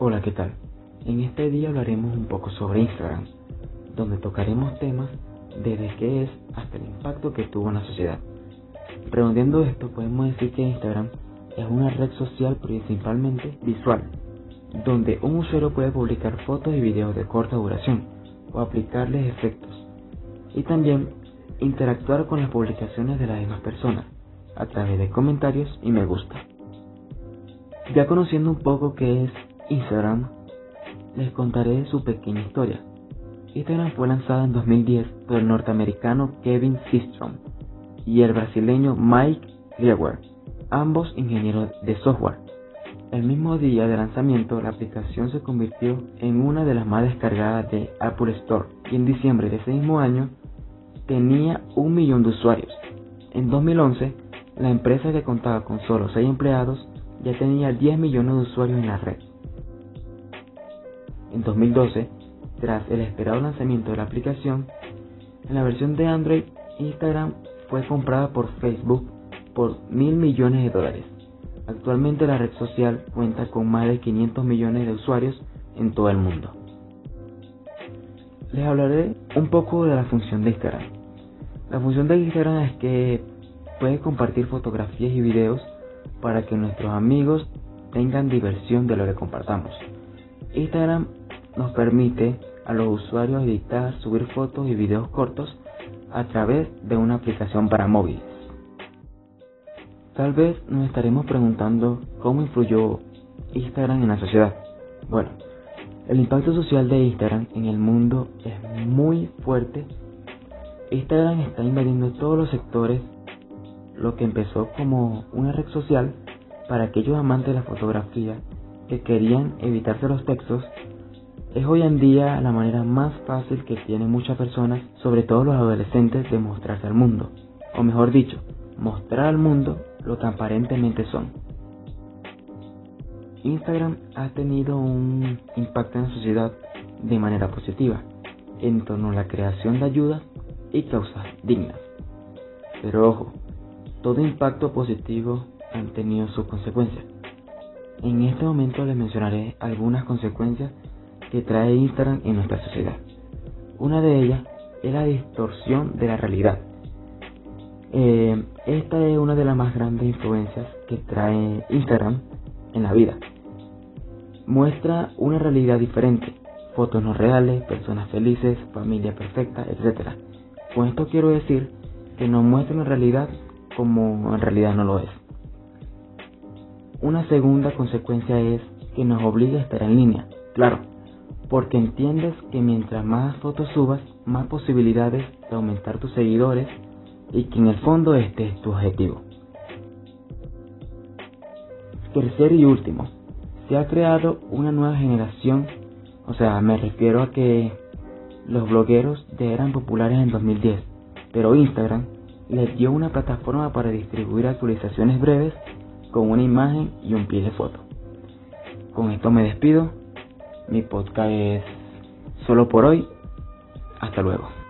Hola, ¿qué tal? En este día hablaremos un poco sobre Instagram, donde tocaremos temas desde qué es hasta el impacto que tuvo en la sociedad. Redondeando esto, podemos decir que Instagram es una red social principalmente visual, donde un usuario puede publicar fotos y videos de corta duración o aplicarles efectos, y también interactuar con las publicaciones de las demás personas a través de comentarios y me gusta. Ya conociendo un poco qué es Instagram, les contaré su pequeña historia. Instagram fue lanzada en 2010 por el norteamericano Kevin Systrom y el brasileño Mike Griewer, ambos ingenieros de software. El mismo día de lanzamiento, la aplicación se convirtió en una de las más descargadas de Apple Store y en diciembre de ese mismo año tenía un millón de usuarios. En 2011, la empresa que contaba con solo 6 empleados ya tenía 10 millones de usuarios en la red. En 2012, tras el esperado lanzamiento de la aplicación, en la versión de Android, Instagram fue comprada por Facebook por mil millones de dólares. Actualmente la red social cuenta con más de 500 millones de usuarios en todo el mundo. Les hablaré un poco de la función de Instagram. La función de Instagram es que puede compartir fotografías y videos para que nuestros amigos tengan diversión de lo que compartamos. Instagram nos permite a los usuarios editar, subir fotos y videos cortos a través de una aplicación para móviles. Tal vez nos estaremos preguntando cómo influyó Instagram en la sociedad. Bueno, el impacto social de Instagram en el mundo es muy fuerte. Instagram está invadiendo todos los sectores, lo que empezó como una red social para aquellos amantes de la fotografía que querían evitarse los textos es hoy en día la manera más fácil que tienen muchas personas, sobre todo los adolescentes, de mostrarse al mundo. O mejor dicho, mostrar al mundo lo que aparentemente son. Instagram ha tenido un impacto en la sociedad de manera positiva en torno a la creación de ayuda y causas dignas. Pero ojo, todo impacto positivo han tenido sus consecuencias. En este momento les mencionaré algunas consecuencias que trae Instagram en nuestra sociedad. Una de ellas es la distorsión de la realidad. Eh, esta es una de las más grandes influencias que trae Instagram en la vida. Muestra una realidad diferente, fotos no reales, personas felices, familia perfecta, etc. Con esto quiero decir que nos muestra una realidad como en realidad no lo es. Una segunda consecuencia es que nos obliga a estar en línea. Claro, porque entiendes que mientras más fotos subas, más posibilidades de aumentar tus seguidores y que en el fondo este es tu objetivo. Tercero y último, se ha creado una nueva generación, o sea, me refiero a que los blogueros eran populares en 2010, pero Instagram les dio una plataforma para distribuir actualizaciones breves con una imagen y un pie de foto. Con esto me despido mi podcast es solo por hoy. Hasta luego.